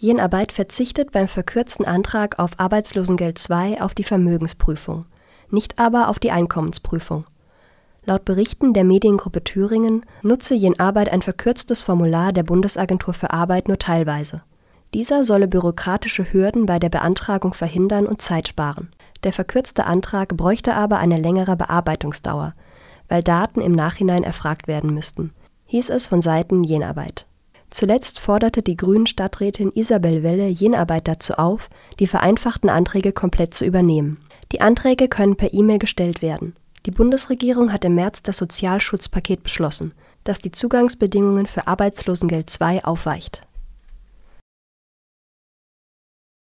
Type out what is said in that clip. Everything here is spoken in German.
Jenarbeit verzichtet beim verkürzten Antrag auf Arbeitslosengeld II auf die Vermögensprüfung, nicht aber auf die Einkommensprüfung. Laut Berichten der Mediengruppe Thüringen nutze Jenarbeit ein verkürztes Formular der Bundesagentur für Arbeit nur teilweise. Dieser solle bürokratische Hürden bei der Beantragung verhindern und Zeit sparen. Der verkürzte Antrag bräuchte aber eine längere Bearbeitungsdauer, weil Daten im Nachhinein erfragt werden müssten, hieß es von Seiten Jenarbeit. Zuletzt forderte die Grünen-Stadträtin Isabel Welle Jenarbeit dazu auf, die vereinfachten Anträge komplett zu übernehmen. Die Anträge können per E-Mail gestellt werden. Die Bundesregierung hat im März das Sozialschutzpaket beschlossen, das die Zugangsbedingungen für Arbeitslosengeld II aufweicht